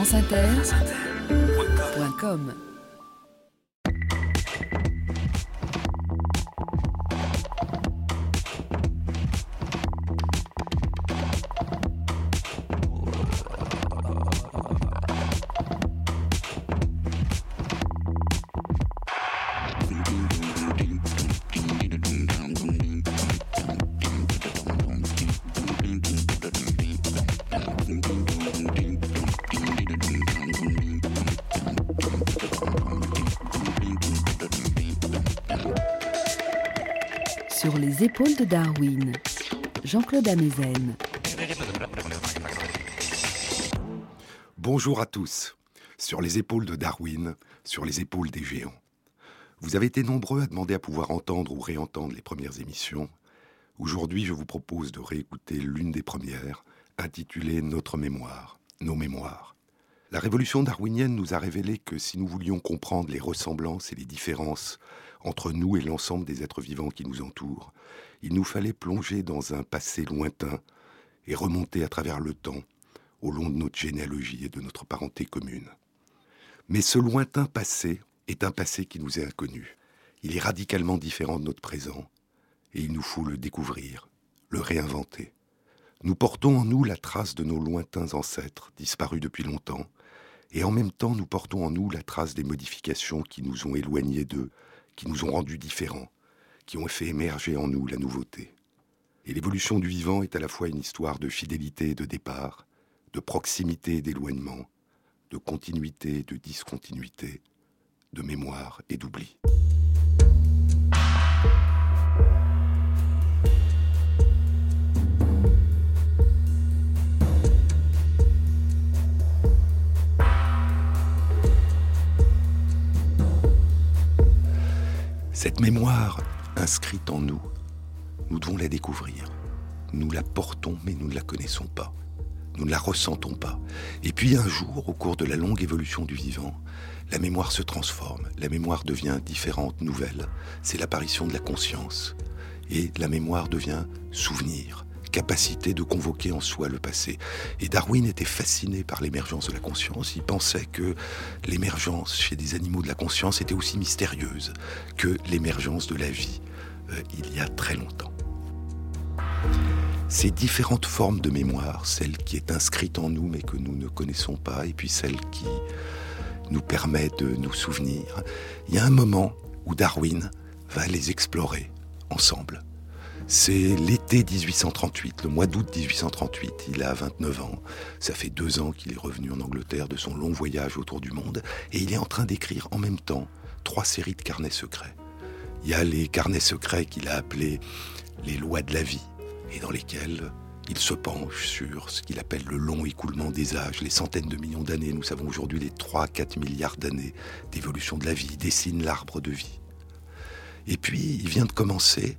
franceinter.com Sur les épaules de Darwin, Jean-Claude Amezen. Bonjour à tous. Sur les épaules de Darwin, sur les épaules des géants. Vous avez été nombreux à demander à pouvoir entendre ou réentendre les premières émissions. Aujourd'hui, je vous propose de réécouter l'une des premières, intitulée Notre mémoire, nos mémoires. La révolution darwinienne nous a révélé que si nous voulions comprendre les ressemblances et les différences entre nous et l'ensemble des êtres vivants qui nous entourent, il nous fallait plonger dans un passé lointain et remonter à travers le temps au long de notre généalogie et de notre parenté commune. Mais ce lointain passé est un passé qui nous est inconnu. Il est radicalement différent de notre présent et il nous faut le découvrir, le réinventer. Nous portons en nous la trace de nos lointains ancêtres, disparus depuis longtemps, et en même temps nous portons en nous la trace des modifications qui nous ont éloignés d'eux, qui nous ont rendus différents, qui ont fait émerger en nous la nouveauté. Et l'évolution du vivant est à la fois une histoire de fidélité et de départ, de proximité et d'éloignement, de continuité et de discontinuité, de mémoire et d'oubli. Cette mémoire inscrite en nous, nous devons la découvrir. Nous la portons, mais nous ne la connaissons pas. Nous ne la ressentons pas. Et puis un jour, au cours de la longue évolution du vivant, la mémoire se transforme. La mémoire devient différente, nouvelle. C'est l'apparition de la conscience. Et la mémoire devient souvenir, capacité de convoquer en soi le passé. Et Darwin était fasciné par l'émergence de la conscience. Il pensait que l'émergence chez des animaux de la conscience était aussi mystérieuse que l'émergence de la vie euh, il y a très longtemps. Ces différentes formes de mémoire, celle qui est inscrite en nous mais que nous ne connaissons pas, et puis celle qui nous permet de nous souvenir, il y a un moment où Darwin va les explorer ensemble. C'est l'été 1838, le mois d'août 1838. Il a 29 ans. Ça fait deux ans qu'il est revenu en Angleterre de son long voyage autour du monde. Et il est en train d'écrire en même temps trois séries de carnets secrets. Il y a les carnets secrets qu'il a appelés les lois de la vie, et dans lesquels il se penche sur ce qu'il appelle le long écoulement des âges, les centaines de millions d'années. Nous savons aujourd'hui les 3-4 milliards d'années d'évolution de la vie. Il dessine l'arbre de vie. Et puis, il vient de commencer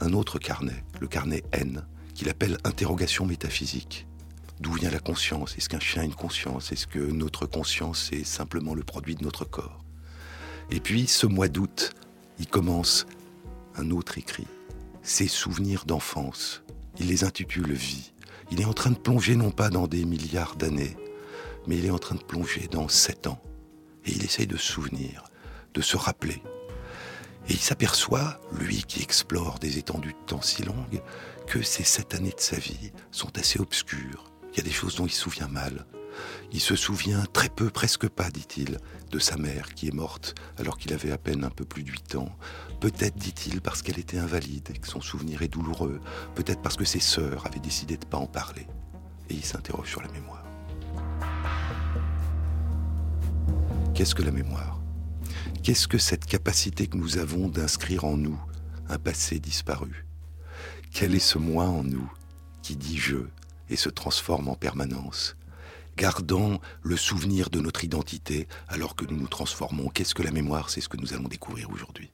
un autre carnet, le carnet N, qu'il appelle interrogation métaphysique. D'où vient la conscience? Est-ce qu'un chien a une conscience? Est-ce que notre conscience est simplement le produit de notre corps? Et puis, ce mois d'août, il commence un autre écrit, ses souvenirs d'enfance. Il les intitule Vie. Il est en train de plonger non pas dans des milliards d'années, mais il est en train de plonger dans sept ans. Et il essaye de se souvenir, de se rappeler. Et il s'aperçoit, lui qui explore des étendues de temps si longues, que ces sept années de sa vie sont assez obscures. Il y a des choses dont il se souvient mal. Il se souvient très peu, presque pas, dit-il, de sa mère qui est morte alors qu'il avait à peine un peu plus de huit ans. Peut-être, dit-il, parce qu'elle était invalide et que son souvenir est douloureux. Peut-être parce que ses sœurs avaient décidé de ne pas en parler. Et il s'interroge sur la mémoire. Qu'est-ce que la mémoire? Qu'est-ce que cette capacité que nous avons d'inscrire en nous un passé disparu? Quel est ce moi en nous qui dit je et se transforme en permanence? Gardant le souvenir de notre identité alors que nous nous transformons. Qu'est-ce que la mémoire? C'est ce que nous allons découvrir aujourd'hui.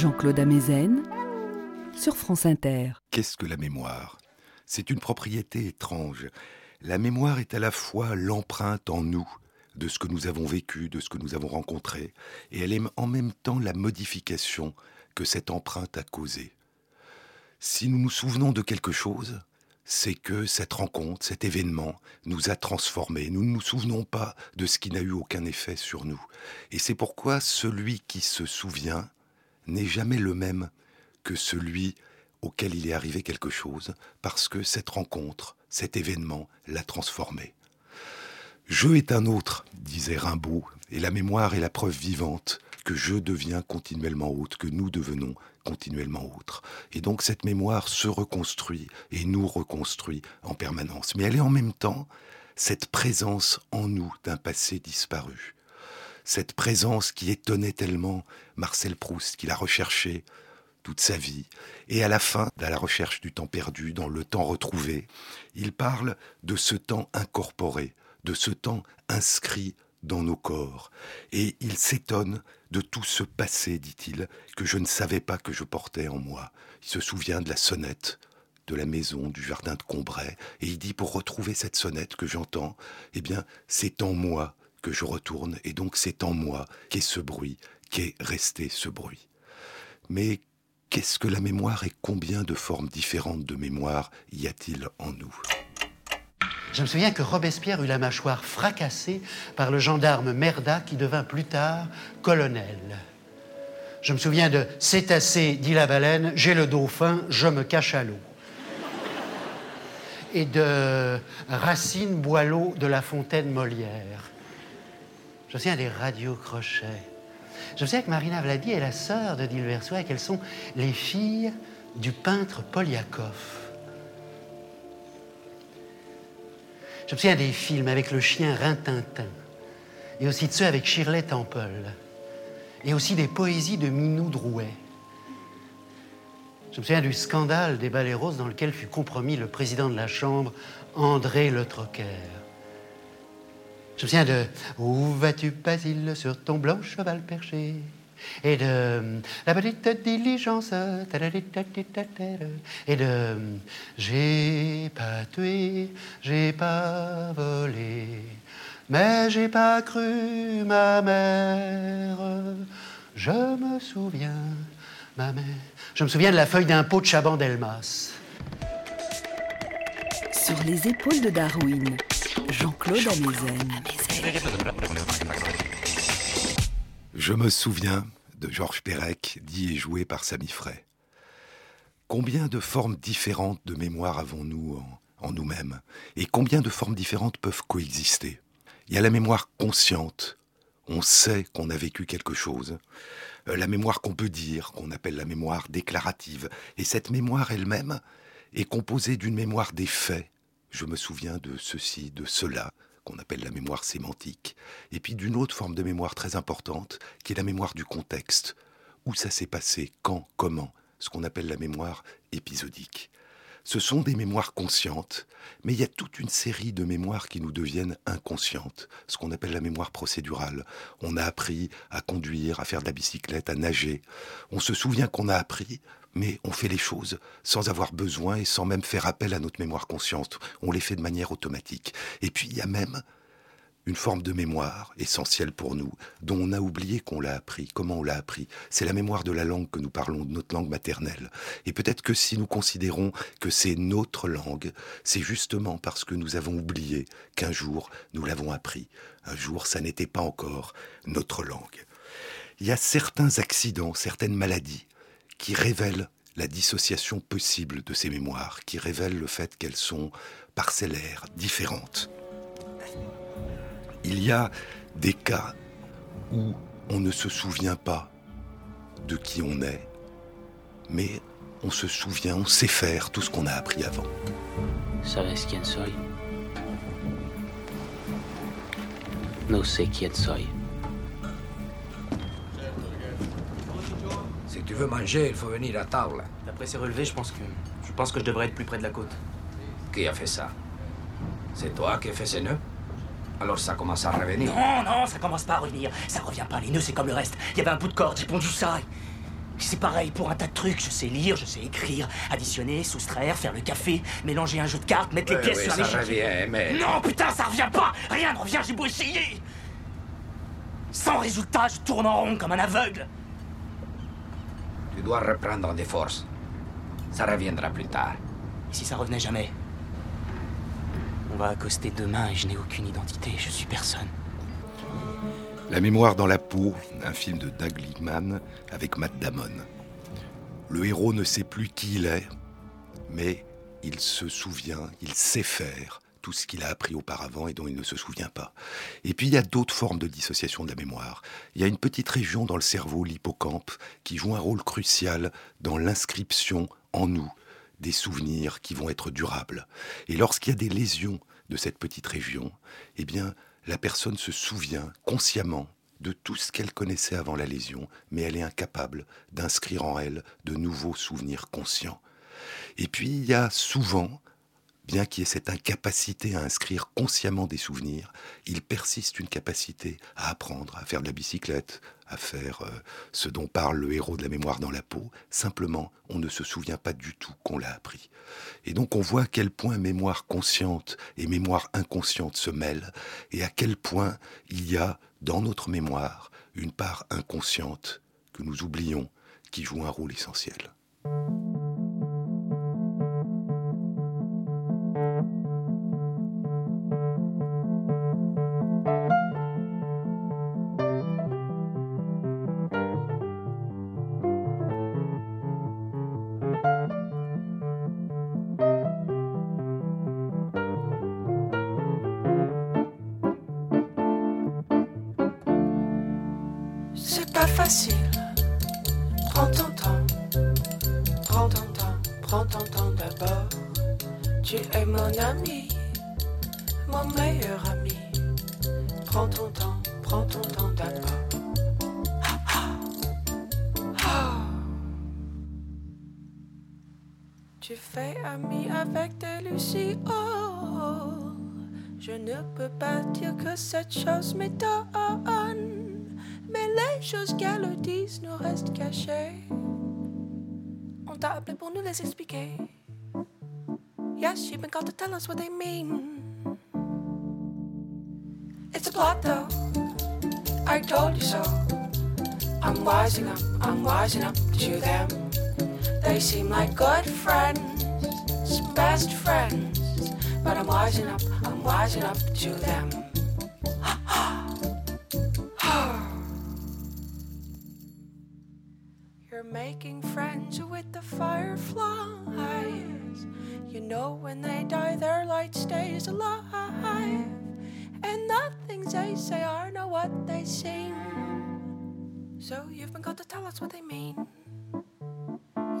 Jean-Claude Amezen sur France Inter. Qu'est-ce que la mémoire? C'est une propriété étrange. La mémoire est à la fois l'empreinte en nous de ce que nous avons vécu, de ce que nous avons rencontré, et elle est en même temps la modification que cette empreinte a causée. Si nous nous souvenons de quelque chose, c'est que cette rencontre, cet événement nous a transformés. Nous ne nous souvenons pas de ce qui n'a eu aucun effet sur nous. Et c'est pourquoi celui qui se souvient n'est jamais le même que celui auquel il est arrivé quelque chose, parce que cette rencontre, cet événement l'a transformé. Je est un autre, disait Rimbaud, et la mémoire est la preuve vivante que je deviens continuellement autre, que nous devenons continuellement autres. Et donc cette mémoire se reconstruit et nous reconstruit en permanence. Mais elle est en même temps cette présence en nous d'un passé disparu. Cette présence qui étonnait tellement Marcel Proust, qu'il a recherché toute sa vie. Et à la fin, à la recherche du temps perdu, dans le temps retrouvé, il parle de ce temps incorporé, de ce temps inscrit dans nos corps. Et il s'étonne de tout ce passé, dit-il, que je ne savais pas que je portais en moi. Il se souvient de la sonnette de la maison, du jardin de Combray, et il dit pour retrouver cette sonnette que j'entends, eh bien, c'est en moi que je retourne, et donc c'est en moi qu'est ce bruit, qu'est resté ce bruit. Mais qu'est-ce que la mémoire et combien de formes différentes de mémoire y a-t-il en nous? Je me souviens que Robespierre eut la mâchoire fracassée par le gendarme Merda qui devint plus tard colonel. Je me souviens de C'est assez, dit la baleine, j'ai le dauphin, je me cache à l'eau. Et de Racine Boileau de La Fontaine Molière. Je me souviens des radios crochets. Je me souviens que Marina Vladi est la sœur de Dilversois et qu'elles sont les filles du peintre Poliakov. Je me souviens des films avec le chien Rintintin, et aussi de ceux avec Shirley Temple, et aussi des poésies de Minou Drouet. Je me souviens du scandale des balais roses dans lequel fut compromis le président de la Chambre, André Le Troquer. Je me souviens de Où vas-tu, Basile, sur ton blanc cheval perché? Et de la petite diligence et de j'ai pas tué, j'ai pas volé, mais j'ai pas cru ma mère. Je me souviens, ma mère. Je me souviens de la feuille d'impôt de Chaban Delmas. Sur les épaules de Darwin, Jean-Claude. Je me souviens de Georges Perec, dit et joué par Samy Frey. Combien de formes différentes de mémoire avons-nous en, en nous-mêmes Et combien de formes différentes peuvent coexister? Il y a la mémoire consciente. On sait qu'on a vécu quelque chose. Euh, la mémoire qu'on peut dire, qu'on appelle la mémoire déclarative. Et cette mémoire elle-même est composée d'une mémoire des faits. Je me souviens de ceci, de cela, qu'on appelle la mémoire sémantique, et puis d'une autre forme de mémoire très importante, qui est la mémoire du contexte, où ça s'est passé, quand, comment, ce qu'on appelle la mémoire épisodique. Ce sont des mémoires conscientes, mais il y a toute une série de mémoires qui nous deviennent inconscientes, ce qu'on appelle la mémoire procédurale. On a appris à conduire, à faire de la bicyclette, à nager. On se souvient qu'on a appris, mais on fait les choses sans avoir besoin et sans même faire appel à notre mémoire consciente. On les fait de manière automatique. Et puis il y a même une forme de mémoire essentielle pour nous, dont on a oublié qu'on l'a appris, comment on l'a appris? C'est la mémoire de la langue que nous parlons, de notre langue maternelle. Et peut-être que si nous considérons que c'est notre langue, c'est justement parce que nous avons oublié qu'un jour nous l'avons appris. Un jour, ça n'était pas encore notre langue. Il y a certains accidents, certaines maladies qui révèlent la dissociation possible de ces mémoires, qui révèlent le fait qu'elles sont parcellaires, différentes. Il y a des cas où on ne se souvient pas de qui on est, mais on se souvient, on sait faire tout ce qu'on a appris avant. ¿Sabes quién soy? No sé quién. Tu veux manger, il faut venir à table. D'après ces relevés, je pense que je pense que je devrais être plus près de la côte. Qui a fait ça? C'est toi qui as fait ces nœuds? Alors ça commence à revenir. Non, non, ça commence pas à revenir. Ça revient pas. Les nœuds, c'est comme le reste. Il y avait un bout de corde, j'ai pondu ça. C'est pareil pour un tas de trucs. Je sais lire, je sais écrire, additionner, soustraire, faire le café, mélanger un jeu de cartes, mettre les pièces oui, sur ça revient, mais... Non, putain, ça revient pas Rien ne revient, j'ai beau essayer Sans résultat, je tourne en rond comme un aveugle Tu dois reprendre des forces. Ça reviendra plus tard. Et si ça revenait jamais? On va accoster demain et je n'ai aucune identité, je suis personne. La mémoire dans la peau, un film de Doug Liebman avec Matt Damon. Le héros ne sait plus qui il est, mais il se souvient, il sait faire tout ce qu'il a appris auparavant et dont il ne se souvient pas. Et puis il y a d'autres formes de dissociation de la mémoire. Il y a une petite région dans le cerveau, l'hippocampe, qui joue un rôle crucial dans l'inscription en nous des souvenirs qui vont être durables. Et lorsqu'il y a des lésions de cette petite région, eh bien, la personne se souvient consciemment de tout ce qu'elle connaissait avant la lésion, mais elle est incapable d'inscrire en elle de nouveaux souvenirs conscients. Et puis, il y a souvent, bien qu'il y ait cette incapacité à inscrire consciemment des souvenirs, il persiste une capacité à apprendre, à faire de la bicyclette, à faire euh, ce dont parle le héros de la mémoire dans la peau. Simplement, on ne se souvient pas du tout qu'on l'a appris. Et donc on voit à quel point mémoire consciente et mémoire inconsciente se mêlent, et à quel point il y a dans notre mémoire une part inconsciente que nous oublions, qui joue un rôle essentiel. C'est pas facile. Prends ton temps. Prends ton temps. Prends ton temps d'abord. Tu es mon ami. Mon meilleur ami. Prends ton temps. Prends ton temps d'abord. Ah, ah. Ah. Tu fais ami avec des Lucie. Oh, je ne peux pas dire que cette chose m'étonne. Choses disent nous restent cachées. On t'a appelé pour nous les expliquer. Yes, you've been called to tell us what they mean. It's a plot though. I told you so. I'm wising up, I'm wising up to them. They seem like good friends, best friends. But I'm wising up, I'm wising up to them. Making friends with the fireflies. You know when they die, their light stays alive. And the things they say are not what they seem. So you've been called to tell us what they mean.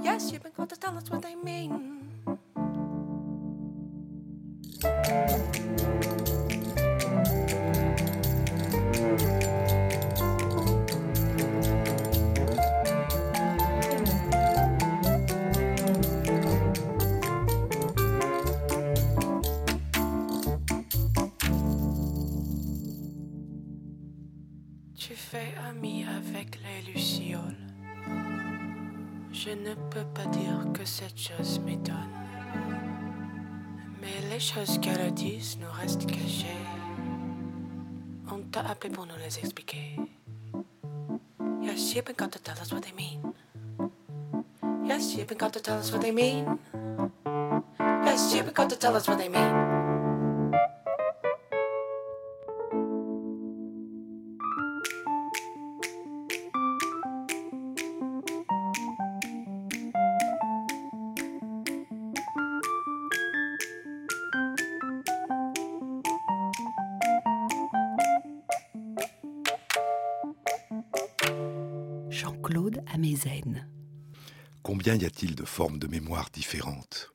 Yes, you've been called to tell us what they mean. Je ne peux pas dire que cette chose m'étonne. Mais les choses qu'elles disent nous restent cachées. On t'a appelé pour nous les expliquer. Yes, you've been got to tell us what they mean. Yes, you've been got to tell us what they mean. Yes, you've been got to tell us what they mean. Y a-t-il de formes de mémoire différentes?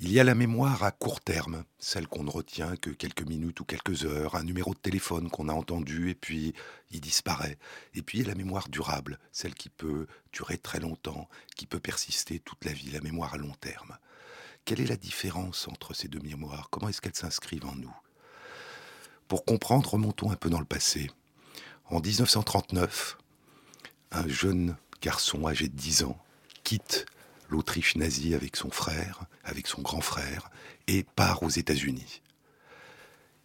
Il y a la mémoire à court terme, celle qu'on ne retient que quelques minutes ou quelques heures, un numéro de téléphone qu'on a entendu et puis il disparaît. Et puis il y a la mémoire durable, celle qui peut durer très longtemps, qui peut persister toute la vie, la mémoire à long terme. Quelle est la différence entre ces deux mémoires? Comment est-ce qu'elles s'inscrivent en nous? Pour comprendre, remontons un peu dans le passé. En 1939, un jeune garçon âgé de 10 ans quitte l'Autriche nazie avec son frère, avec son grand frère, et part aux États-Unis.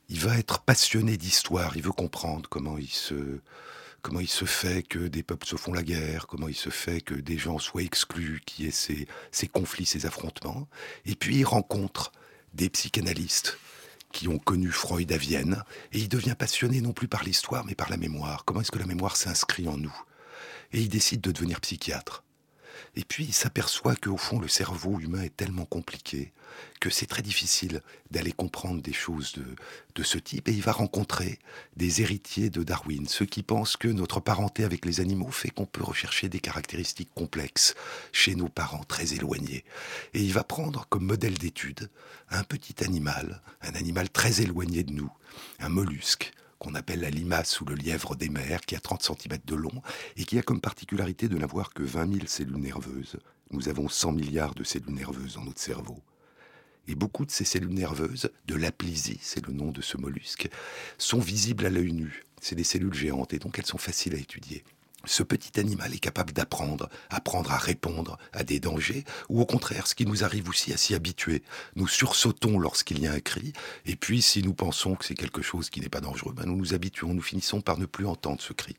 Il va être passionné d'histoire, il veut comprendre comment il se fait que des peuples se font la guerre, comment il se fait que des gens soient exclus, qu'il y ait ces, ces conflits, ces affrontements. Et puis il rencontre des psychanalystes qui ont connu Freud à Vienne, et il devient passionné non plus par l'histoire, mais par la mémoire. Comment est-ce que la mémoire s'inscrit en nous? Et il décide de devenir psychiatre. Et puis il s'aperçoit qu'au fond, le cerveau humain est tellement compliqué que c'est très difficile d'aller comprendre des choses de, ce type. Et il va rencontrer des héritiers de Darwin, ceux qui pensent que notre parenté avec les animaux fait qu'on peut rechercher des caractéristiques complexes chez nos parents très éloignés. Et il va prendre comme modèle d'étude un petit animal, un animal très éloigné de nous, un mollusque, qu'on appelle la limace ou le lièvre des mers, qui a 30 cm de long et qui a comme particularité de n'avoir que 20 000 cellules nerveuses. Nous avons 100 milliards de cellules nerveuses dans notre cerveau. Et beaucoup de ces cellules nerveuses, de l'aplysie, c'est le nom de ce mollusque, sont visibles à l'œil nu. C'est des cellules géantes et donc elles sont faciles à étudier. Ce petit animal est capable d'apprendre, apprendre à répondre à des dangers, ou au contraire, ce qui nous arrive aussi à s'y habituer. Nous sursautons lorsqu'il y a un cri, et puis si nous pensons que c'est quelque chose qui n'est pas dangereux, ben nous nous habituons, nous finissons par ne plus entendre ce cri.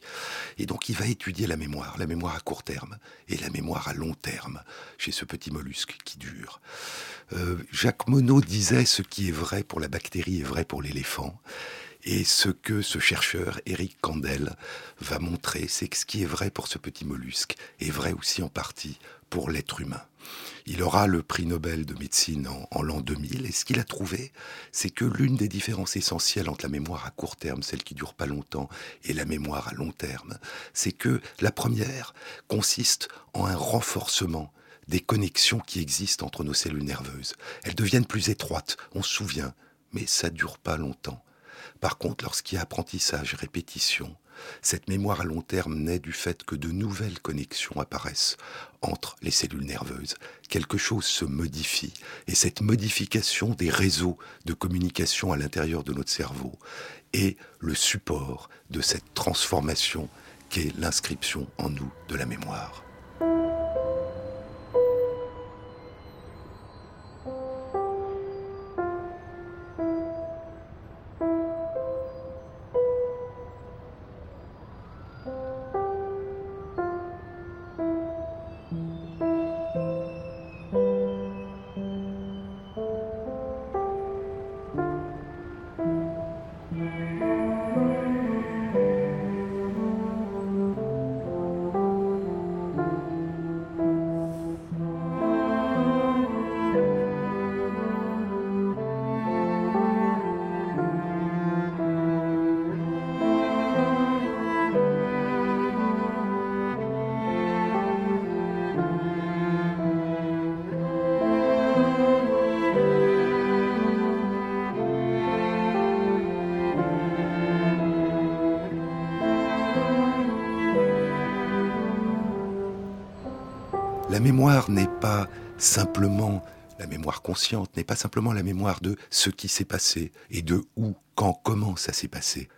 Et donc il va étudier la mémoire, la mémoire à court terme et la mémoire à long terme chez ce petit mollusque qui dure. Euh, Jacques Monod disait ce qui est vrai pour la bactérie est vrai pour l'éléphant. Et ce que ce chercheur, Eric Kandel, va montrer, c'est que ce qui est vrai pour ce petit mollusque est vrai aussi en partie pour l'être humain. Il aura le prix Nobel de médecine en, l'an 2000, et ce qu'il a trouvé, c'est que l'une des différences essentielles entre la mémoire à court terme, celle qui dure pas longtemps, et la mémoire à long terme, c'est que la première consiste en un renforcement des connexions qui existent entre nos cellules nerveuses. Elles deviennent plus étroites, on se souvient, mais ça dure pas longtemps. Par contre, lorsqu'il y a apprentissage, répétition, cette mémoire à long terme naît du fait que de nouvelles connexions apparaissent entre les cellules nerveuses. Quelque chose se modifie et cette modification des réseaux de communication à l'intérieur de notre cerveau est le support de cette transformation qu'est l'inscription en nous de la mémoire. N'est pas simplement la mémoire de ce qui s'est passé et de où, quand, comment ça s'est passé.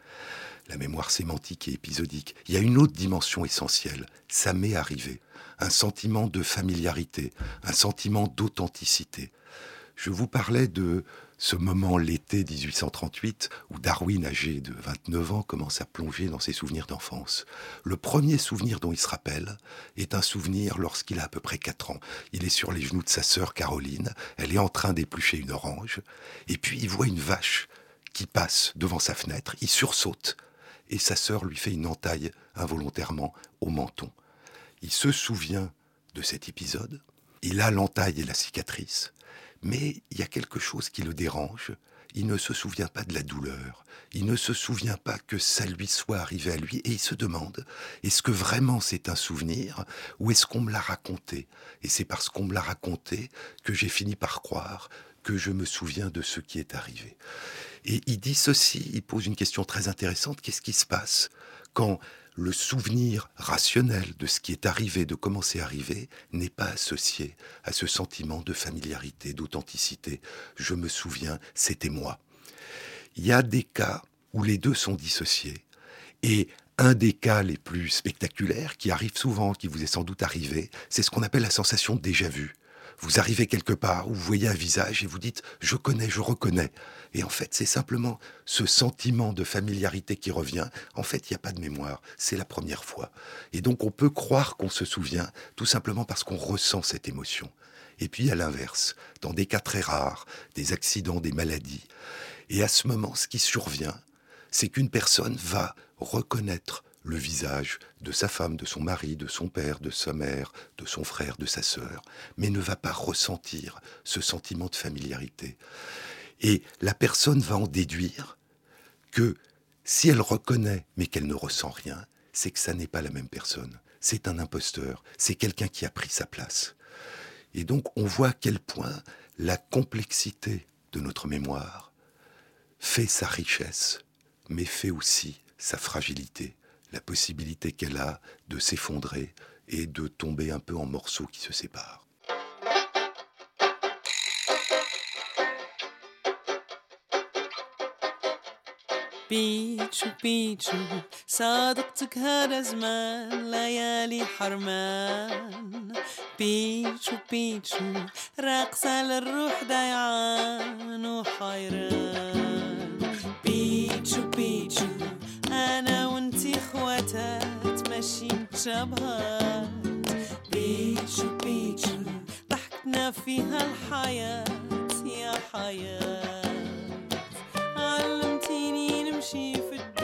La mémoire sémantique et épisodique. Il y a une autre dimension essentielle. Ça m'est arrivé. Un sentiment de familiarité, un sentiment d'authenticité. Je vous parlais de ce moment l'été 1838 où Darwin, âgé de 29 ans, commence à plonger dans ses souvenirs d'enfance. Le premier souvenir dont il se rappelle est un souvenir lorsqu'il a à peu près 4 ans. Il est sur les genoux de sa sœur Caroline, elle est en train d'éplucher une orange, et puis il voit une vache qui passe devant sa fenêtre, il sursaute, et sa sœur lui fait une entaille involontairement au menton. Il se souvient de cet épisode, il a l'entaille et la cicatrice, mais il y a quelque chose qui le dérange. Il ne se souvient pas de la douleur. Il ne se souvient pas que ça lui soit arrivé à lui. Et il se demande, est-ce que vraiment c'est un souvenir ou est-ce qu'on me l'a raconté? Et c'est parce qu'on me l'a raconté que j'ai fini par croire que je me souviens de ce qui est arrivé. Et il dit ceci, il pose une question très intéressante, qu'est-ce qui se passe quand le souvenir rationnel de ce qui est arrivé, de comment c'est arrivé, n'est pas associé à ce sentiment de familiarité, d'authenticité. Je me souviens, c'était moi. Il y a des cas où les deux sont dissociés. Et un des cas les plus spectaculaires, qui arrive souvent, qui vous est sans doute arrivé, c'est ce qu'on appelle la sensation déjà vu. Vous arrivez quelque part vous voyez un visage et vous dites ⁇ je connais, je reconnais ⁇ Et en fait, c'est simplement ce sentiment de familiarité qui revient. En fait, il n'y a pas de mémoire, c'est la première fois. Et donc on peut croire qu'on se souvient tout simplement parce qu'on ressent cette émotion. Et puis à l'inverse, dans des cas très rares, des accidents, des maladies, et à ce moment, ce qui survient, c'est qu'une personne va reconnaître le visage de sa femme, de son mari, de son père, de sa mère, de son frère, de sa sœur, mais ne va pas ressentir ce sentiment de familiarité. Et la personne va en déduire que si elle reconnaît mais qu'elle ne ressent rien, c'est que ça n'est pas la même personne. C'est un imposteur, c'est quelqu'un qui a pris sa place. Et donc on voit à quel point la complexité de notre mémoire fait sa richesse, mais fait aussi sa fragilité la possibilité qu'elle a de s'effondrer et de tomber un peu en morceaux qui se séparent. بيتشو بيتشو صادقتك هذا زمان ليالي حرمان. بيتشو بيتشو راقصة للروح ضيعان وحيران. بيتشو بيتشو أنا وأنتي خواتات ماشيين شبهات بيتشو بيتشو ضحكتنا فيها الحياة يا حياة. she for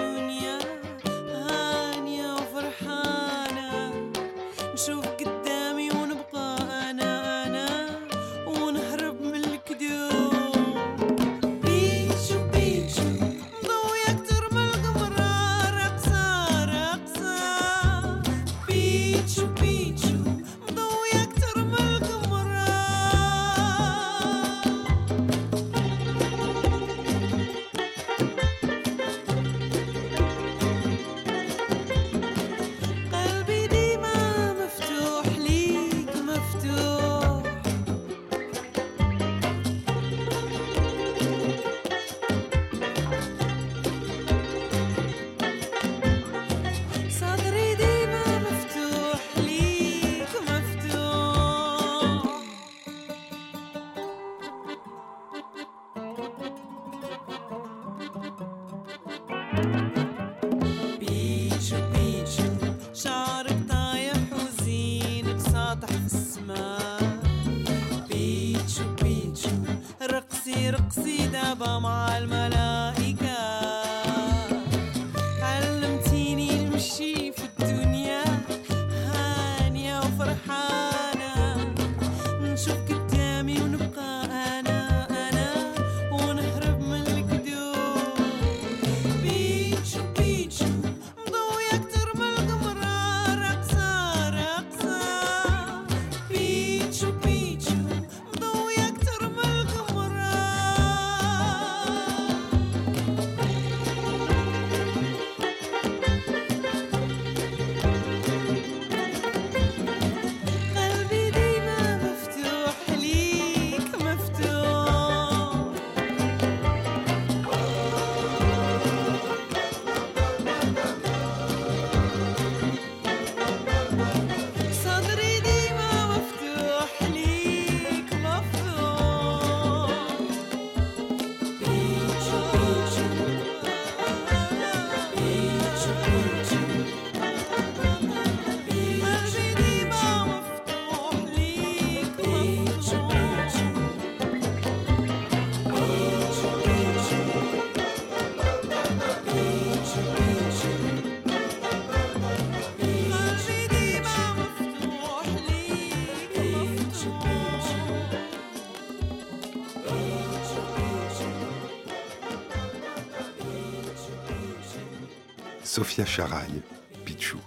Sophia Charaille, Pichou.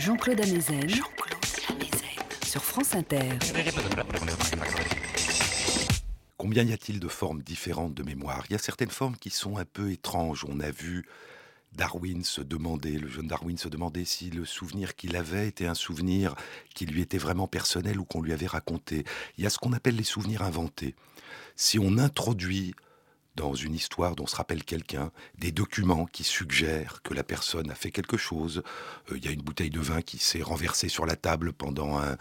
Jean-Claude Amezen. Sur France Inter. Combien y a-t-il de formes différentes de mémoire? Il y a certaines formes qui sont un peu étranges. On a vu Darwin se demander, le jeune Darwin se demandait si le souvenir qu'il avait était un souvenir qui lui était vraiment personnel ou qu'on lui avait raconté. Il y a ce qu'on appelle les souvenirs inventés. Si on introduit dans une histoire dont se rappelle quelqu'un, des documents qui suggèrent que la personne a fait quelque chose. Euh, il y a une bouteille de vin qui s'est renversée sur la table pendant un,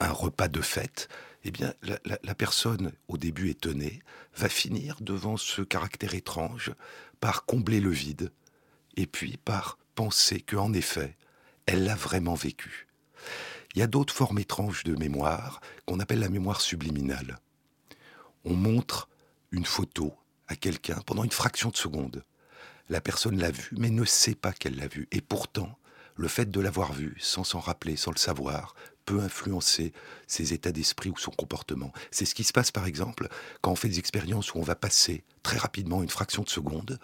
repas de fête. Eh bien, la, la, personne, au début étonnée, va finir devant ce caractère étrange par combler le vide, et puis par penser qu'en effet, elle l'a vraiment vécu. Il y a d'autres formes étranges de mémoire qu'on appelle la mémoire subliminale. On montre une photo à quelqu'un pendant une fraction de seconde. La personne l'a vu, mais ne sait pas qu'elle l'a vu. Et pourtant, le fait de l'avoir vu, sans s'en rappeler, sans le savoir, peut influencer ses états d'esprit ou son comportement. C'est ce qui se passe par exemple quand on fait des expériences où on va passer très rapidement, une fraction de seconde,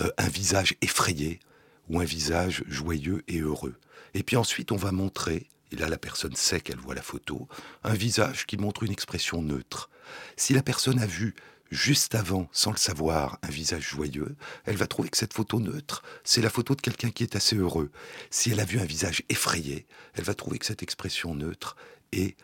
euh, un visage effrayé ou un visage joyeux et heureux. Et puis ensuite on va montrer, et là la personne sait qu'elle voit la photo, un visage qui montre une expression neutre. Si la personne a vu juste avant, sans le savoir, un visage joyeux, elle va trouver que cette photo neutre, c'est la photo de quelqu'un qui est assez heureux. Si elle a vu un visage effrayé, elle va trouver que cette expression neutre est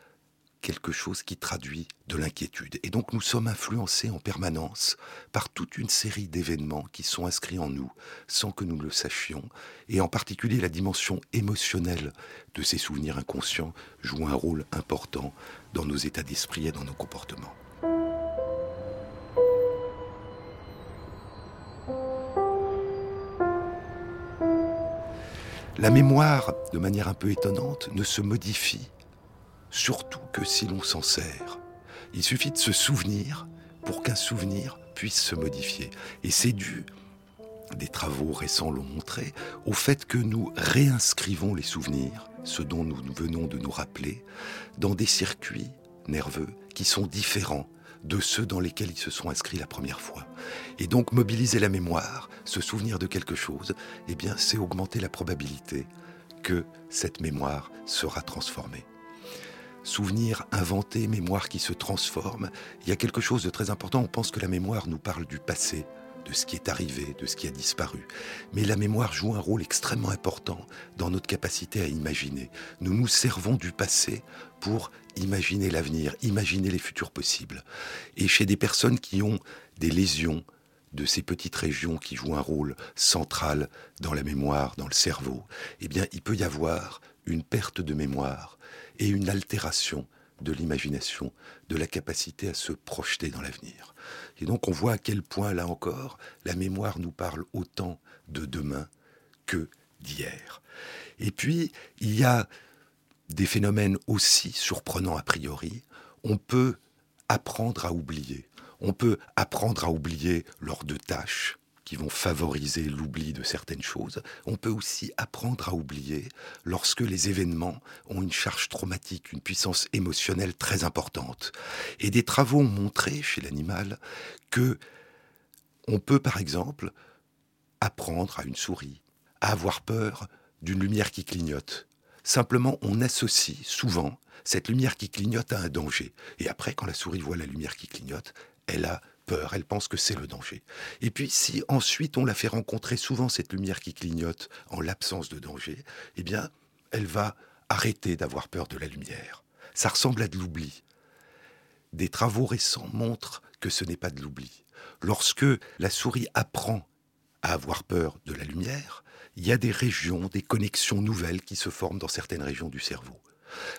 quelque chose qui traduit de l'inquiétude. Et donc nous sommes influencés en permanence par toute une série d'événements qui sont inscrits en nous sans que nous le sachions. Et en particulier la dimension émotionnelle de ces souvenirs inconscients joue un rôle important dans nos états d'esprit et dans nos comportements. La mémoire, de manière un peu étonnante, ne se modifie, surtout que si l'on s'en sert. Il suffit de se souvenir pour qu'un souvenir puisse se modifier. Et c'est dû, des travaux récents l'ont montré, au fait que nous réinscrivons les souvenirs, ce dont nous venons de nous rappeler, dans des circuits nerveux qui sont différents de ceux dans lesquels ils se sont inscrits la première fois. Et donc mobiliser la mémoire, se souvenir de quelque chose, eh bien c'est augmenter la probabilité que cette mémoire sera transformée. Souvenir inventé, mémoire qui se transforme, il y a quelque chose de très important, on pense que la mémoire nous parle du passé, de ce qui est arrivé, de ce qui a disparu. Mais la mémoire joue un rôle extrêmement important dans notre capacité à imaginer. Nous nous servons du passé pour imaginer l'avenir, imaginer les futurs possibles. Et chez des personnes qui ont des lésions de ces petites régions qui jouent un rôle central dans la mémoire, dans le cerveau, eh bien, il peut y avoir une perte de mémoire et une altération de l'imagination, de la capacité à se projeter dans l'avenir. Et donc on voit à quel point, là encore, la mémoire nous parle autant de demain que d'hier. Et puis, il y a des phénomènes aussi surprenants a priori. On peut apprendre à oublier. On peut apprendre à oublier lors de tâches, qui vont favoriser l'oubli de certaines choses. On peut aussi apprendre à oublier lorsque les événements ont une charge traumatique, une puissance émotionnelle très importante. Et des travaux ont montré chez l'animal que on peut par exemple apprendre à une souris à avoir peur d'une lumière qui clignote. Simplement, on associe souvent cette lumière qui clignote à un danger. Et après, quand la souris voit la lumière qui clignote, elle a peur, elle pense que c'est le danger. Et puis si ensuite on la fait rencontrer souvent cette lumière qui clignote en l'absence de danger, eh bien, elle va arrêter d'avoir peur de la lumière. Ça ressemble à de l'oubli. Des travaux récents montrent que ce n'est pas de l'oubli. Lorsque la souris apprend à avoir peur de la lumière, il y a des régions, des connexions nouvelles qui se forment dans certaines régions du cerveau.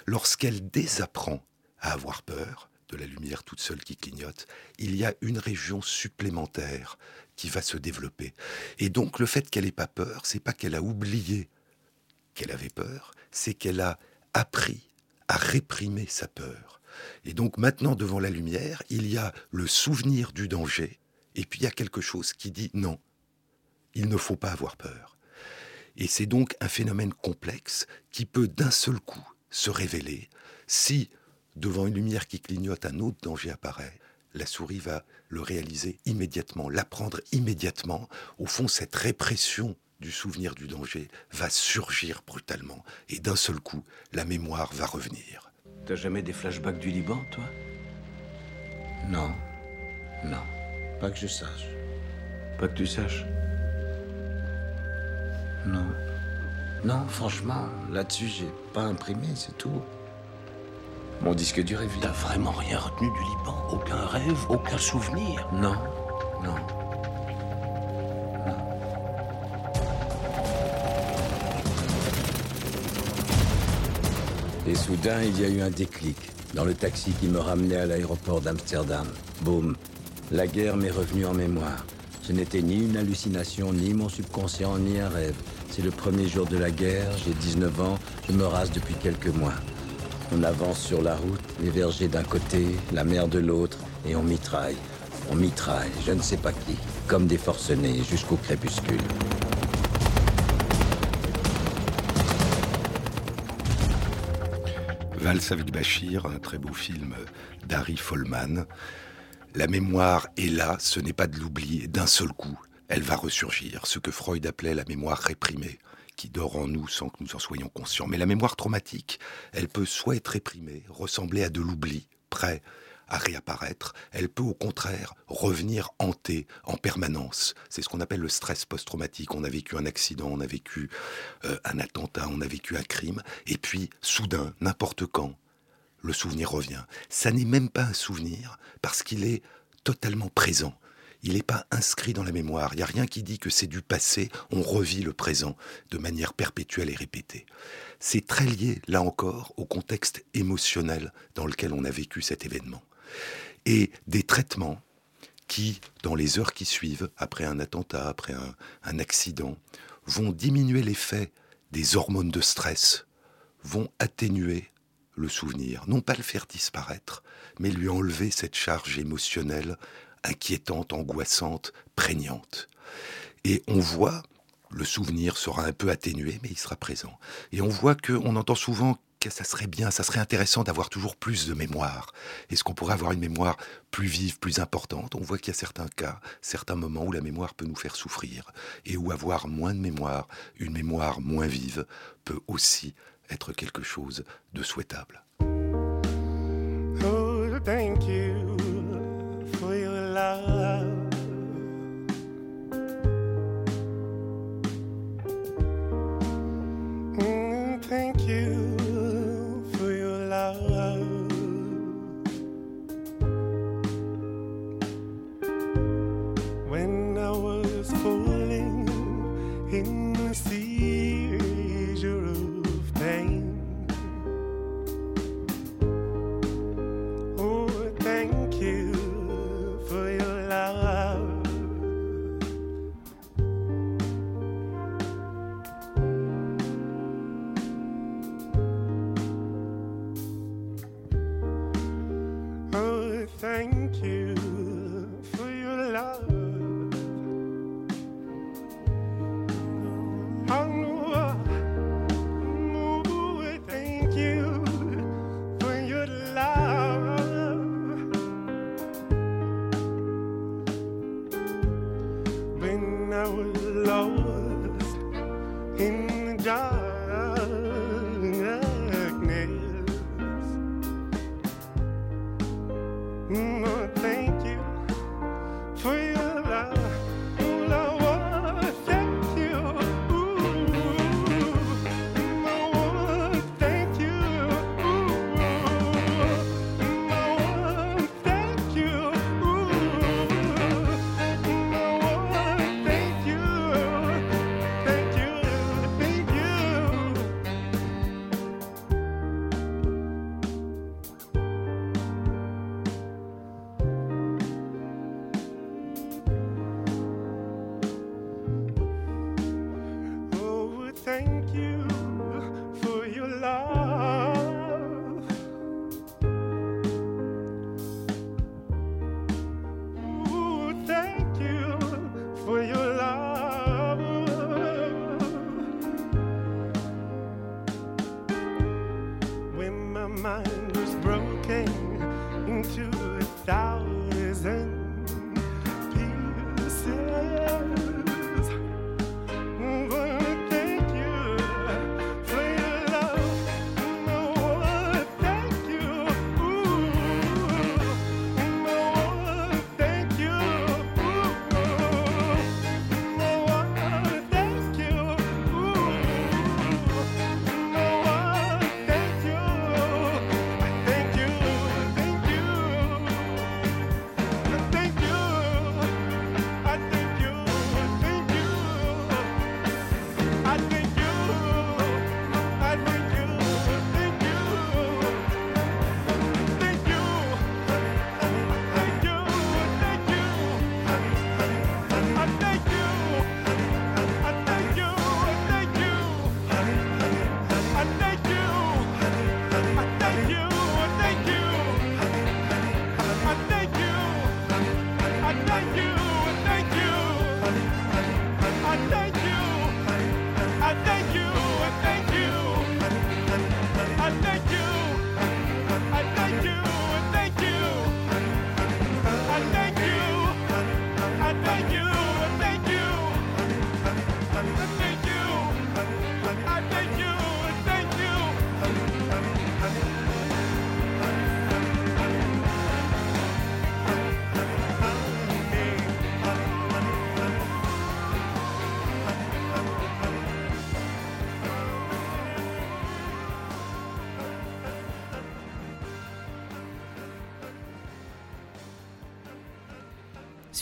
Lorsqu'elle désapprend à avoir peur, de la lumière toute seule qui clignote, il y a une région supplémentaire qui va se développer. Et donc le fait qu'elle n'ait pas peur, c'est pas qu'elle a oublié qu'elle avait peur, c'est qu'elle a appris à réprimer sa peur. Et donc maintenant devant la lumière, il y a le souvenir du danger, et puis il y a quelque chose qui dit non, il ne faut pas avoir peur. Et c'est donc un phénomène complexe qui peut d'un seul coup se révéler si devant une lumière qui clignote, un autre danger apparaît. la souris va le réaliser immédiatement, l'apprendre immédiatement. Au fond, cette répression du souvenir du danger va surgir brutalement. Et d'un seul coup, la mémoire va revenir. T'as jamais des flashbacks du Liban, toi? Non. Non. Pas que je sache. Pas que tu saches? Non. Non, franchement, là-dessus, j'ai pas imprimé, c'est tout. Mon disque dur est vide. T'as vraiment rien retenu du Liban? Aucun rêve, aucun souvenir? Non, non. Et soudain, il y a eu un déclic dans le taxi qui me ramenait à l'aéroport d'Amsterdam. Boum. La guerre m'est revenue en mémoire. Ce n'était ni une hallucination, ni mon subconscient, ni un rêve. C'est le premier jour de la guerre, j'ai 19 ans, je me rase depuis quelques mois. On avance sur la route, les vergers d'un côté, la mer de l'autre, et on mitraille. On mitraille, je ne sais pas qui, comme des forcenés jusqu'au crépuscule. Valse avec Bachir, un très beau film d'Harry Follman. La mémoire est là, ce n'est pas de l'oubli, d'un seul coup, elle va ressurgir, ce que Freud appelait la mémoire réprimée, qui dort en nous sans que nous en soyons conscients. Mais la mémoire traumatique, elle peut soit être réprimée, ressembler à de l'oubli, prêt à réapparaître, elle peut au contraire revenir hanter en permanence. C'est ce qu'on appelle le stress post-traumatique. On a vécu un accident, on a vécu euh, un attentat, on a vécu un crime, et puis soudain, n'importe quand, le souvenir revient. Ça n'est même pas un souvenir parce qu'il est totalement présent. Il n'est pas inscrit dans la mémoire. Il n'y a rien qui dit que c'est du passé. On revit le présent de manière perpétuelle et répétée. C'est très lié, là encore, au contexte émotionnel dans lequel on a vécu cet événement. Et des traitements qui, dans les heures qui suivent, après un attentat, après un, un accident, vont diminuer l'effet des hormones de stress, vont atténuer le souvenir, non pas le faire disparaître, mais lui enlever cette charge émotionnelle inquiétante, angoissante, prégnante. Et on voit, le souvenir sera un peu atténué, mais il sera présent. Et on voit qu'on entend souvent que ça serait bien, ça serait intéressant d'avoir toujours plus de mémoire. Est-ce qu'on pourrait avoir une mémoire plus vive, plus importante? On voit qu'il y a certains cas, certains moments où la mémoire peut nous faire souffrir. Et où avoir moins de mémoire, une mémoire moins vive, peut aussi être quelque chose de souhaitable. Oh,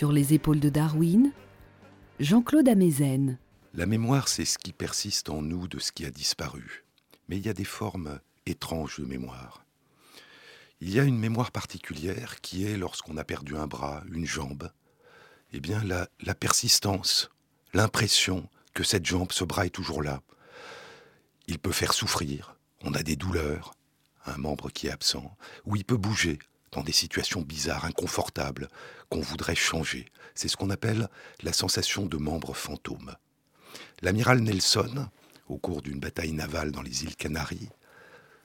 Sur les épaules de Darwin, Jean-Claude Amezen. La mémoire, c'est ce qui persiste en nous de ce qui a disparu. Mais il y a des formes étranges de mémoire. Il y a une mémoire particulière qui est lorsqu'on a perdu un bras, une jambe, eh bien la, la persistance, l'impression que cette jambe, ce bras est toujours là. Il peut faire souffrir, on a des douleurs, un membre qui est absent, ou il peut bouger dans des situations bizarres, inconfortables, qu'on voudrait changer. C'est ce qu'on appelle la sensation de membre fantôme. L'amiral Nelson, au cours d'une bataille navale dans les îles Canaries,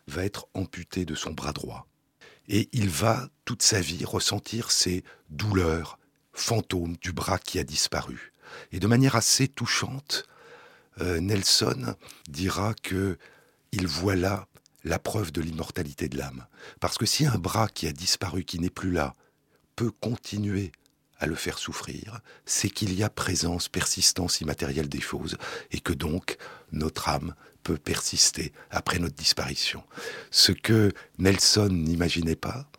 va être amputé de son bras droit. Et il va, toute sa vie, ressentir ces douleurs fantômes du bras qui a disparu. Et de manière assez touchante, euh, Nelson dira que il voit là la preuve de l'immortalité de l'âme. Parce que si un bras qui a disparu, qui n'est plus là, peut continuer à le faire souffrir, c'est qu'il y a présence, persistance immatérielle des choses, et que donc notre âme peut persister après notre disparition. Ce que Nelson n'imaginait pas,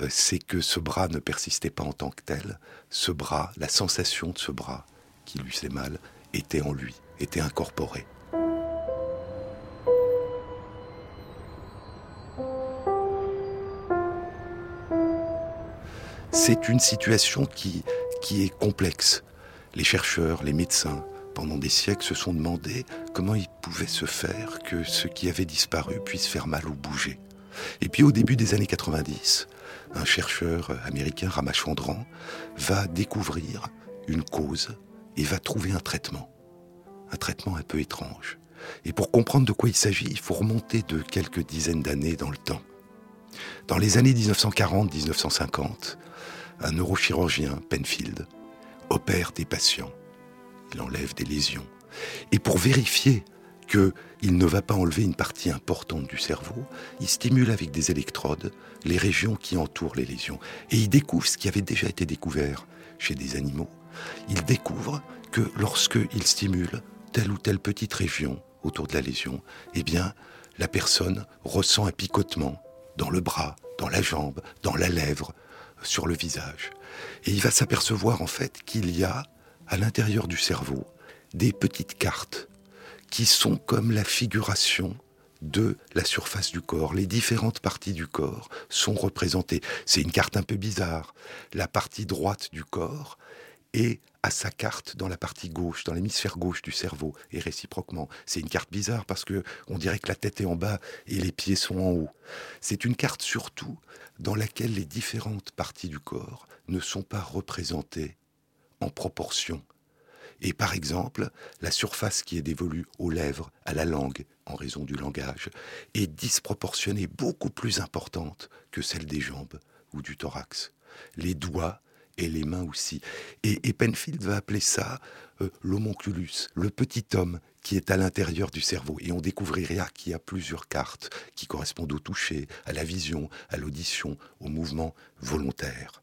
euh, c'est que ce bras ne persistait pas en tant que tel. Ce bras, la sensation de ce bras qui lui faisait mal, était en lui, était incorporée. C'est une situation qui, qui est complexe. Les chercheurs, les médecins, pendant des siècles, se sont demandé comment il pouvait se faire que ce qui avait disparu puisse faire mal ou bouger. Et puis au début des années 90, un chercheur américain, Ramachandran, va découvrir une cause et va trouver un traitement. Un traitement un peu étrange. Et pour comprendre de quoi il s'agit, il faut remonter de quelques dizaines d'années dans le temps. Dans les années 1940-1950, un neurochirurgien, Penfield, opère des patients. Il enlève des lésions. Et pour vérifier qu'il ne va pas enlever une partie importante du cerveau, il stimule avec des électrodes les régions qui entourent les lésions. Et il découvre ce qui avait déjà été découvert chez des animaux. Il découvre que lorsqu'il stimule telle ou telle petite région autour de la lésion, eh bien, la personne ressent un picotement dans le bras, dans la jambe, dans la lèvre, sur le visage. Et il va s'apercevoir en fait qu'il y a à l'intérieur du cerveau des petites cartes qui sont comme la figuration de la surface du corps. Les différentes parties du corps sont représentées. C'est une carte un peu bizarre. La partie droite du corps est à sa carte dans la partie gauche, dans l'hémisphère gauche du cerveau, et réciproquement. C'est une carte bizarre parce que on dirait que la tête est en bas et les pieds sont en haut. C'est une carte surtout dans laquelle les différentes parties du corps ne sont pas représentées en proportion. Et par exemple, la surface qui est dévolue aux lèvres, à la langue, en raison du langage, est disproportionnée, beaucoup plus importante que celle des jambes ou du thorax. Les doigts et les mains aussi. Et, Penfield va appeler ça euh, l'homonculus, le petit homme qui est à l'intérieur du cerveau. Et on découvrira qu'il y a plusieurs cartes qui correspondent au toucher, à la vision, à l'audition, au mouvement volontaire.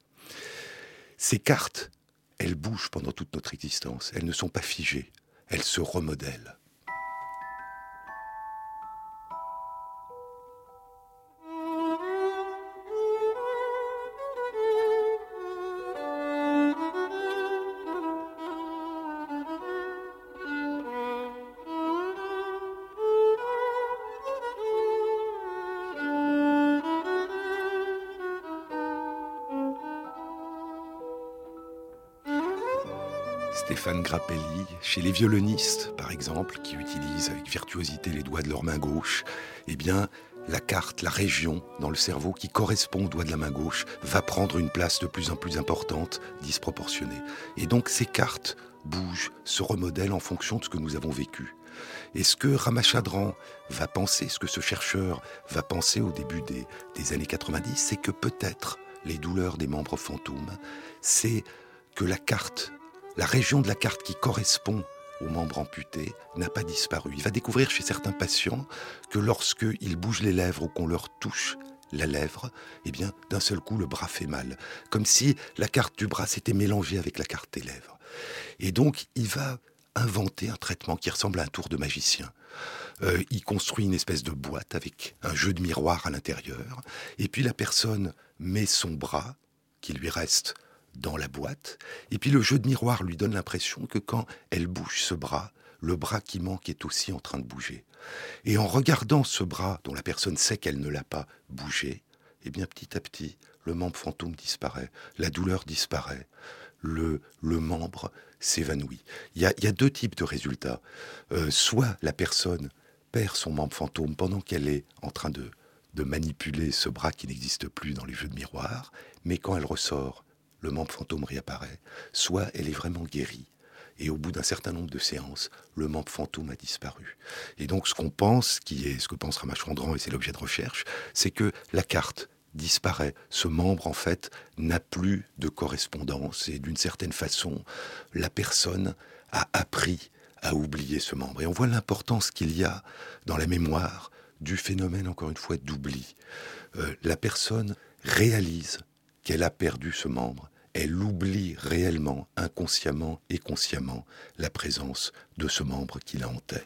Ces cartes, elles bougent pendant toute notre existence. Elles ne sont pas figées. Elles se remodèlent. Stéphane Grappelli, chez les violonistes par exemple, qui utilisent avec virtuosité les doigts de leur main gauche, eh bien, la carte, la région dans le cerveau qui correspond au doigt de la main gauche va prendre une place de plus en plus importante, disproportionnée. Et donc ces cartes bougent, se remodèlent en fonction de ce que nous avons vécu. Et ce que Ramachandran va penser, ce que ce chercheur va penser au début des, des années 90, c'est que peut-être les douleurs des membres fantômes, c'est que la carte la région de la carte qui correspond aux membres amputés n'a pas disparu. Il va découvrir chez certains patients que lorsqu'ils bougent les lèvres ou qu'on leur touche la lèvre, eh bien, d'un seul coup, le bras fait mal. Comme si la carte du bras s'était mélangée avec la carte des lèvres. Et donc, il va inventer un traitement qui ressemble à un tour de magicien. Euh, il construit une espèce de boîte avec un jeu de miroir à l'intérieur. Et puis la personne met son bras, qui lui reste dans la boîte. Et puis le jeu de miroir lui donne l'impression que quand elle bouge ce bras, le bras qui manque est aussi en train de bouger. Et en regardant ce bras dont la personne sait qu'elle ne l'a pas bougé, eh bien petit à petit, le membre fantôme disparaît, la douleur disparaît, le, le membre s'évanouit. Il y, a, deux types de résultats. Euh, soit la personne perd son membre fantôme pendant qu'elle est en train de, de manipuler ce bras qui n'existe plus dans les jeux de miroir, mais quand elle ressort, le membre fantôme réapparaît. Soit elle est vraiment guérie. Et au bout d'un certain nombre de séances, le membre fantôme a disparu. Et donc ce qu'on pense, qui est ce que pense Ramachandran, et c'est l'objet de recherche, c'est que la carte disparaît. Ce membre, en fait, n'a plus de correspondance et d'une certaine façon, la personne a appris à oublier ce membre. Et on voit l'importance qu'il y a dans la mémoire du phénomène, encore une fois, d'oubli. Euh, la personne réalise qu'elle a perdu ce membre. Elle oublie réellement, inconsciemment et consciemment, la présence de ce membre qui la hantait.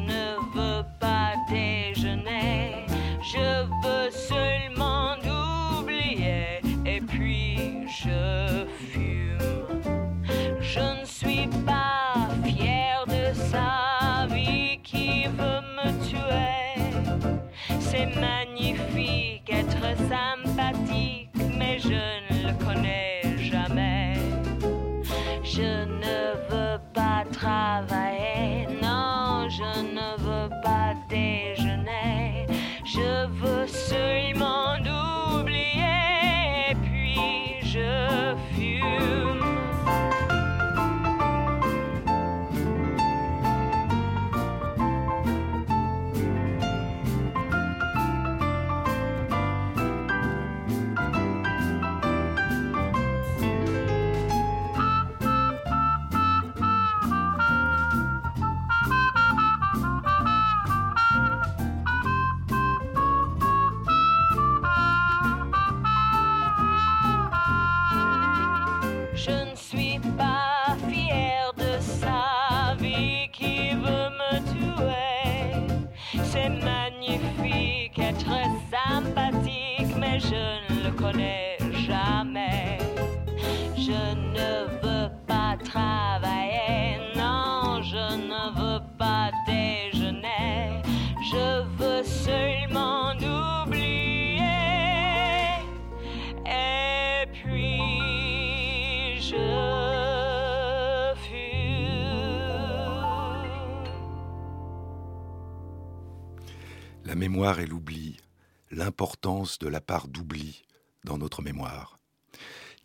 de la part d'oubli dans notre mémoire.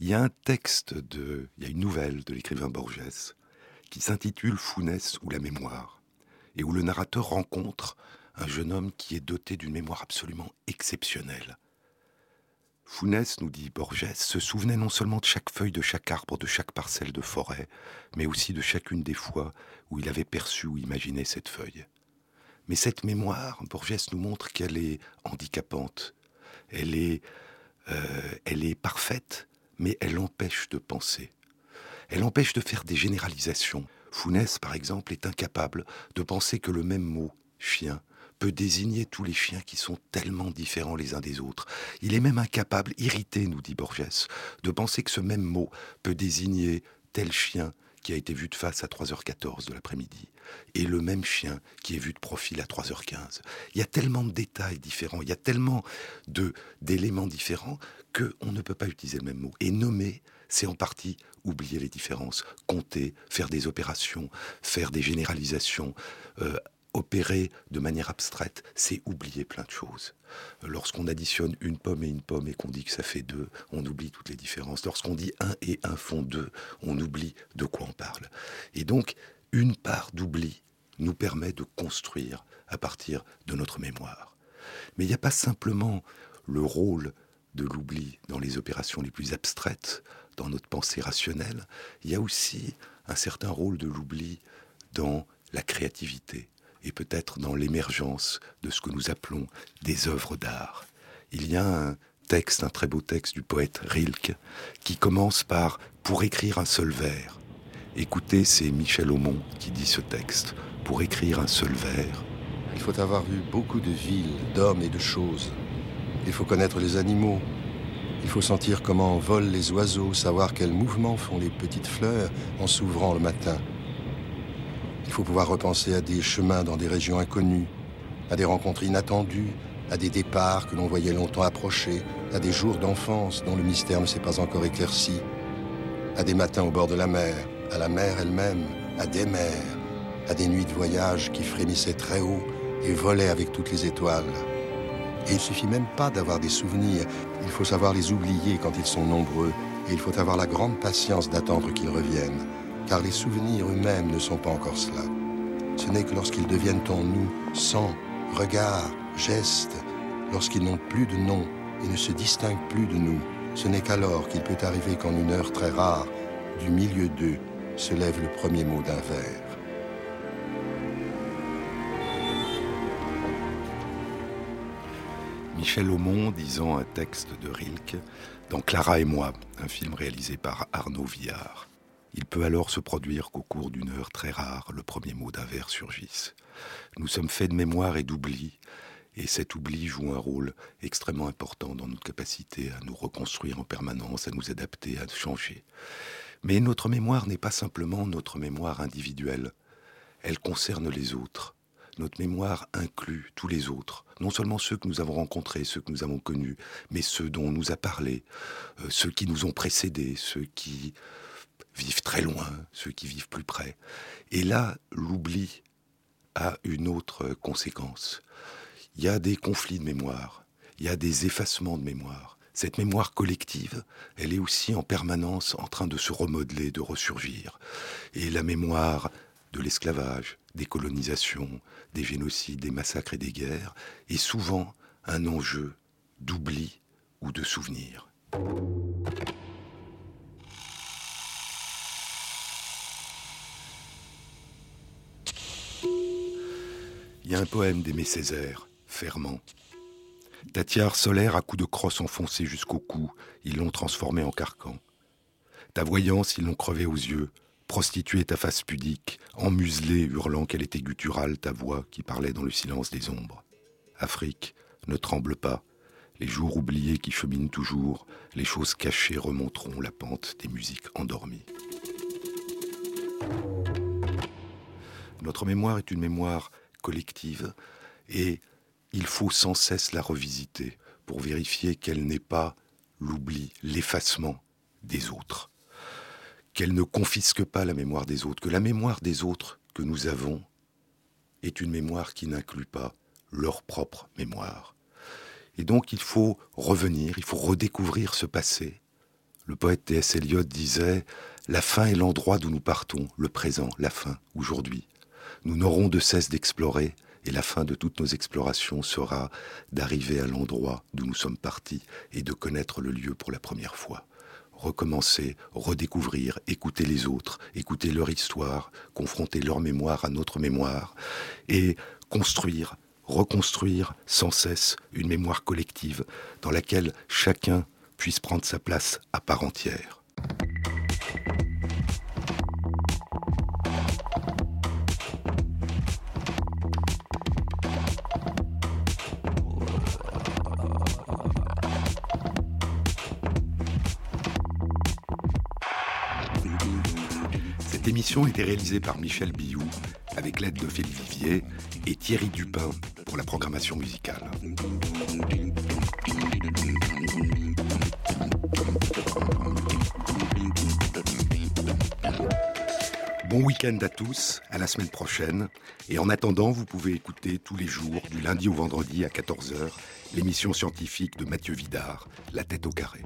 Il y a un texte de, il y a une nouvelle de l'écrivain Borges qui s'intitule Founès ou la mémoire, et où le narrateur rencontre un jeune homme qui est doté d'une mémoire absolument exceptionnelle. Founès, nous dit Borges, se souvenait non seulement de chaque feuille de chaque arbre, de chaque parcelle de forêt, mais aussi de chacune des fois où il avait perçu ou imaginé cette feuille. Mais cette mémoire, Borges nous montre qu'elle est handicapante, elle est, euh, elle est parfaite, mais elle empêche de penser. Elle empêche de faire des généralisations. Founès, par exemple, est incapable de penser que le même mot, chien, peut désigner tous les chiens qui sont tellement différents les uns des autres. Il est même incapable, irrité, nous dit Borges, de penser que ce même mot peut désigner tel chien qui a été vu de face à 3h14 de l'après-midi et le même chien qui est vu de profil à 3h15. Il y a tellement de détails différents, il y a tellement de d'éléments différents que on ne peut pas utiliser le même mot. Et nommer, c'est en partie oublier les différences, compter, faire des opérations, faire des généralisations, euh, opérer de manière abstraite, c'est oublier plein de choses. Lorsqu'on additionne une pomme et une pomme et qu'on dit que ça fait deux, on oublie toutes les différences. Lorsqu'on dit un et un font deux, on oublie de quoi on parle. Et donc, une part d'oubli nous permet de construire à partir de notre mémoire. Mais il n'y a pas simplement le rôle de l'oubli dans les opérations les plus abstraites, dans notre pensée rationnelle, il y a aussi un certain rôle de l'oubli dans la créativité, et peut-être dans l'émergence de ce que nous appelons des œuvres d'art. Il y a un texte, un très beau texte du poète Rilke, qui commence par Pour écrire un seul vers. Écoutez, c'est Michel Aumont qui dit ce texte. Pour écrire un seul vers. Il faut avoir vu beaucoup de villes, d'hommes et de choses. Il faut connaître les animaux. Il faut sentir comment volent les oiseaux, savoir quels mouvements font les petites fleurs en s'ouvrant le matin. Il faut pouvoir repenser à des chemins dans des régions inconnues, à des rencontres inattendues, à des départs que l'on voyait longtemps approcher, à des jours d'enfance dont le mystère ne s'est pas encore éclairci, à des matins au bord de la mer, à la mer elle-même, à des mers, à des nuits de voyage qui frémissaient très haut et volaient avec toutes les étoiles. Et il suffit même pas d'avoir des souvenirs, il faut savoir les oublier quand ils sont nombreux, et il faut avoir la grande patience d'attendre qu'ils reviennent car les souvenirs eux-mêmes ne sont pas encore cela. Ce n'est que lorsqu'ils deviennent en nous sang, regard, geste, lorsqu'ils n'ont plus de nom et ne se distinguent plus de nous, ce n'est qu'alors qu'il peut arriver qu'en une heure très rare, du milieu d'eux, se lève le premier mot d'un vers. Michel Aumont disant un texte de Rilke dans Clara et moi, un film réalisé par Arnaud Villard. Il peut alors se produire qu'au cours d'une heure très rare, le premier mot d'un vers surgisse. Nous sommes faits de mémoire et d'oubli, et cet oubli joue un rôle extrêmement important dans notre capacité à nous reconstruire en permanence, à nous adapter, à changer. Mais notre mémoire n'est pas simplement notre mémoire individuelle, elle concerne les autres. Notre mémoire inclut tous les autres, non seulement ceux que nous avons rencontrés, ceux que nous avons connus, mais ceux dont on nous a parlé, euh, ceux qui nous ont précédés, ceux qui vivent très loin, ceux qui vivent plus près. Et là, l'oubli a une autre conséquence. Il y a des conflits de mémoire, il y a des effacements de mémoire. Cette mémoire collective, elle est aussi en permanence en train de se remodeler, de ressurgir. Et la mémoire de l'esclavage, des colonisations, des génocides, des massacres et des guerres est souvent un enjeu d'oubli ou de souvenir. Il y a un poème d'Aimé Césaire, Ferment. Tiare solaire à coups de crosse enfoncée jusqu'au cou, ils l'ont transformée en carcan. Ta voyance, ils l'ont crevée aux yeux, prostituée ta face pudique, emmuselée, hurlant qu'elle était gutturale ta voix qui parlait dans le silence des ombres. Afrique, ne tremble pas, les jours oubliés qui cheminent toujours, les choses cachées remonteront la pente des musiques endormies. Notre mémoire est une mémoire collective et il faut sans cesse la revisiter pour vérifier qu'elle n'est pas l'oubli, l'effacement des autres, qu'elle ne confisque pas la mémoire des autres, que la mémoire des autres que nous avons est une mémoire qui n'inclut pas leur propre mémoire. Et donc il faut revenir, il faut redécouvrir ce passé. Le poète T.S. Eliot disait La fin est l'endroit d'où nous partons, le présent, la fin, aujourd'hui nous n'aurons de cesse d'explorer Et la fin de toutes nos explorations sera d'arriver à l'endroit d'où nous sommes partis et de connaître le lieu pour la première fois. Recommencer, redécouvrir, écouter les autres, écouter leur histoire, confronter leur mémoire à notre mémoire, et construire, reconstruire sans cesse une mémoire collective dans laquelle chacun puisse prendre sa place à part entière. Émission été réalisée par Michel Biou avec l'aide de Philippe Vivier et Thierry Dupin pour la programmation musicale. Bon week-end à tous, à la semaine prochaine. Et en attendant, vous pouvez écouter tous les jours, du lundi au vendredi à 14h, l'émission scientifique de Mathieu Vidard, La tête au carré.